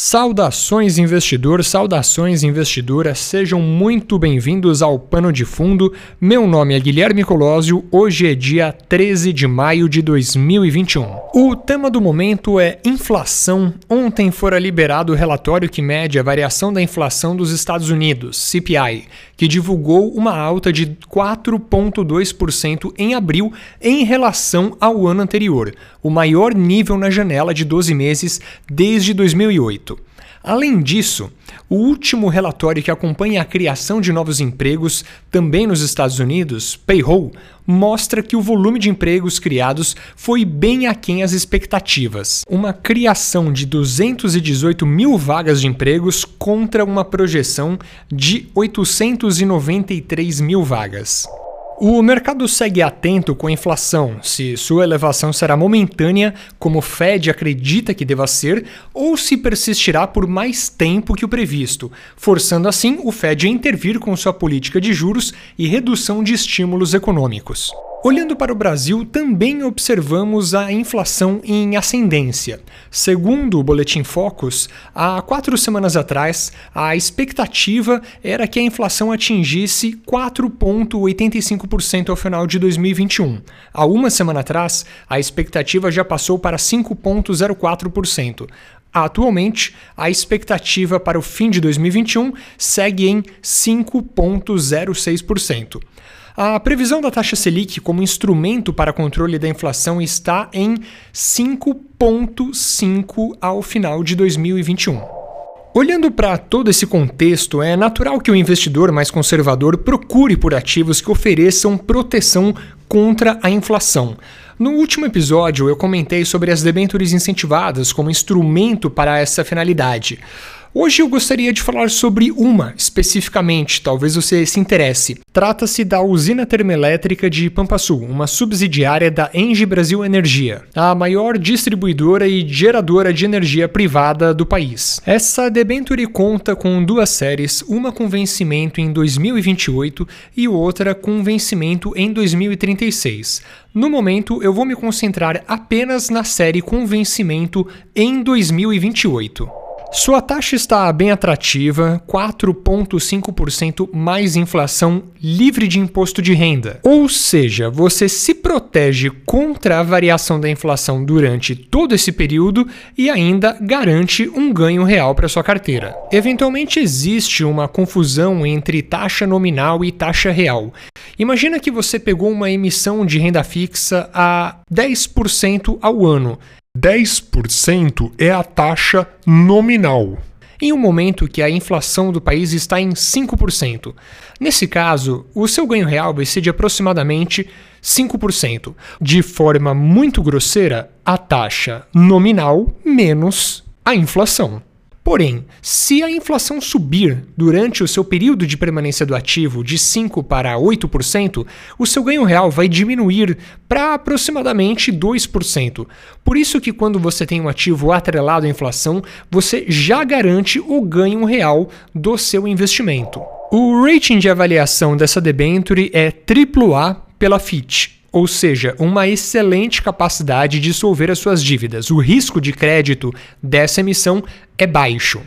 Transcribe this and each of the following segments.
Saudações investidor, saudações investidora, sejam muito bem-vindos ao Pano de Fundo. Meu nome é Guilherme Colosio, hoje é dia 13 de maio de 2021. O tema do momento é inflação. Ontem fora liberado o relatório que mede a variação da inflação dos Estados Unidos, CPI, que divulgou uma alta de 4,2% em abril em relação ao ano anterior, o maior nível na janela de 12 meses desde 2008. Além disso, o último relatório que acompanha a criação de novos empregos, também nos Estados Unidos, Payroll, mostra que o volume de empregos criados foi bem aquém as expectativas. Uma criação de 218 mil vagas de empregos contra uma projeção de 893 mil vagas. O mercado segue atento com a inflação, se sua elevação será momentânea, como o Fed acredita que deva ser, ou se persistirá por mais tempo que o previsto, forçando assim o Fed a intervir com sua política de juros e redução de estímulos econômicos. Olhando para o Brasil, também observamos a inflação em ascendência. Segundo o Boletim Focus, há quatro semanas atrás, a expectativa era que a inflação atingisse 4,85% ao final de 2021. Há uma semana atrás, a expectativa já passou para 5,04%. Atualmente, a expectativa para o fim de 2021 segue em 5,06%. A previsão da taxa Selic como instrumento para controle da inflação está em 5,5 ao final de 2021. Olhando para todo esse contexto, é natural que o investidor mais conservador procure por ativos que ofereçam proteção contra a inflação. No último episódio, eu comentei sobre as debêntures incentivadas como instrumento para essa finalidade. Hoje eu gostaria de falar sobre uma especificamente, talvez você se interesse. Trata-se da usina termoelétrica de Pampa Sul, uma subsidiária da Engie Brasil Energia, a maior distribuidora e geradora de energia privada do país. Essa debenture conta com duas séries, uma com vencimento em 2028 e outra com vencimento em 2036. No momento, eu vou me concentrar apenas na série com vencimento em 2028. Sua taxa está bem atrativa, 4,5% mais inflação livre de imposto de renda. Ou seja, você se protege contra a variação da inflação durante todo esse período e ainda garante um ganho real para sua carteira. Eventualmente existe uma confusão entre taxa nominal e taxa real. Imagina que você pegou uma emissão de renda fixa a 10% ao ano 10% é a taxa nominal. Em um momento que a inflação do país está em 5%. Nesse caso, o seu ganho real vai ser de aproximadamente 5%. De forma muito grosseira, a taxa nominal menos a inflação. Porém, se a inflação subir durante o seu período de permanência do ativo de 5 para 8%, o seu ganho real vai diminuir para aproximadamente 2%. Por isso que quando você tem um ativo atrelado à inflação, você já garante o ganho real do seu investimento. O rating de avaliação dessa debenture é AAA pela Fitch ou seja, uma excelente capacidade de solver as suas dívidas. O risco de crédito dessa emissão é baixo.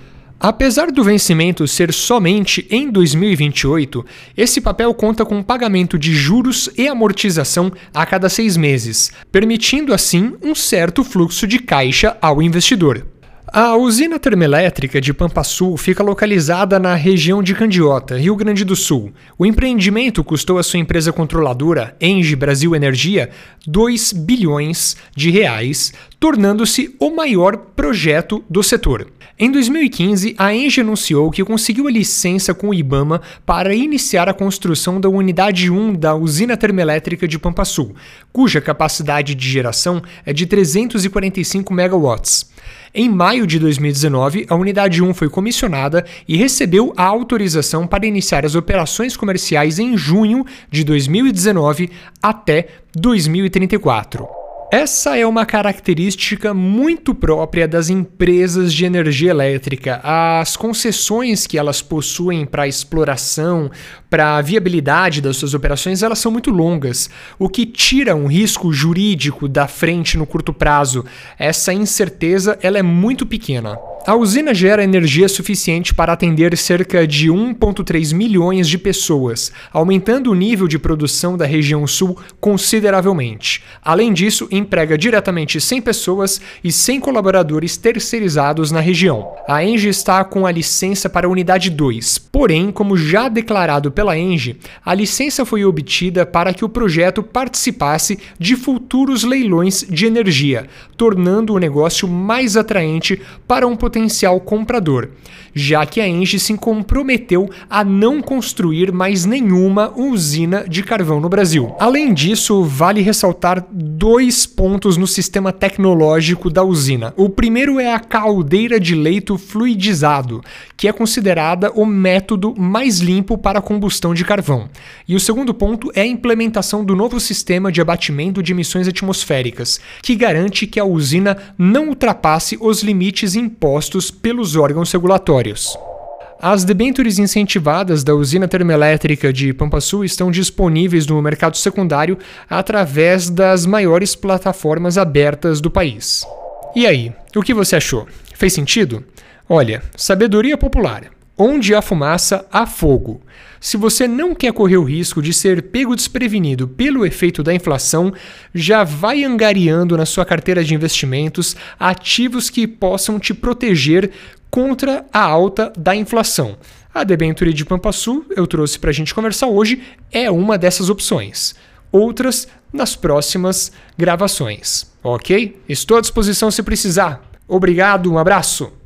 Apesar do vencimento ser somente em 2028, esse papel conta com pagamento de juros e amortização a cada seis meses, permitindo assim um certo fluxo de caixa ao investidor. A usina termoelétrica de Pampa Sul fica localizada na região de Candiota, Rio Grande do Sul. O empreendimento custou à sua empresa controladora, Engie Brasil Energia, 2 bilhões de reais, tornando-se o maior projeto do setor. Em 2015, a Engie anunciou que conseguiu a licença com o IBAMA para iniciar a construção da unidade 1 da usina termoelétrica de Pampa Sul, cuja capacidade de geração é de 345 megawatts. Em maio de 2019, a Unidade 1 foi comissionada e recebeu a autorização para iniciar as operações comerciais em junho de 2019 até 2034. Essa é uma característica muito própria das empresas de energia elétrica. As concessões que elas possuem para exploração, para a viabilidade das suas operações, elas são muito longas, o que tira um risco jurídico da frente no curto prazo. Essa incerteza ela é muito pequena. A usina gera energia suficiente para atender cerca de 1,3 milhões de pessoas, aumentando o nível de produção da região sul consideravelmente. Além disso, emprega diretamente 100 pessoas e 100 colaboradores terceirizados na região. A Engie está com a licença para a unidade 2, porém, como já declarado pela Engie, a licença foi obtida para que o projeto participasse de futuros leilões de energia, tornando o negócio mais atraente para um potencial comprador, já que a Engie se comprometeu a não construir mais nenhuma usina de carvão no Brasil. Além disso, vale ressaltar dois pontos no sistema tecnológico da usina. O primeiro é a caldeira de leito fluidizado, que é considerada o método mais limpo para a combustão de carvão. E o segundo ponto é a implementação do novo sistema de abatimento de emissões atmosféricas, que garante que a usina não ultrapasse os limites impostos impostos pelos órgãos regulatórios. As debêntures incentivadas da usina termoelétrica de Pampa Sul estão disponíveis no mercado secundário através das maiores plataformas abertas do país. E aí, o que você achou? Fez sentido? Olha, sabedoria popular. Onde há fumaça, há fogo. Se você não quer correr o risco de ser pego desprevenido pelo efeito da inflação, já vai angariando na sua carteira de investimentos ativos que possam te proteger contra a alta da inflação. A debenture de Pampa Sul, eu trouxe para a gente conversar hoje, é uma dessas opções. Outras nas próximas gravações, ok? Estou à disposição se precisar. Obrigado, um abraço!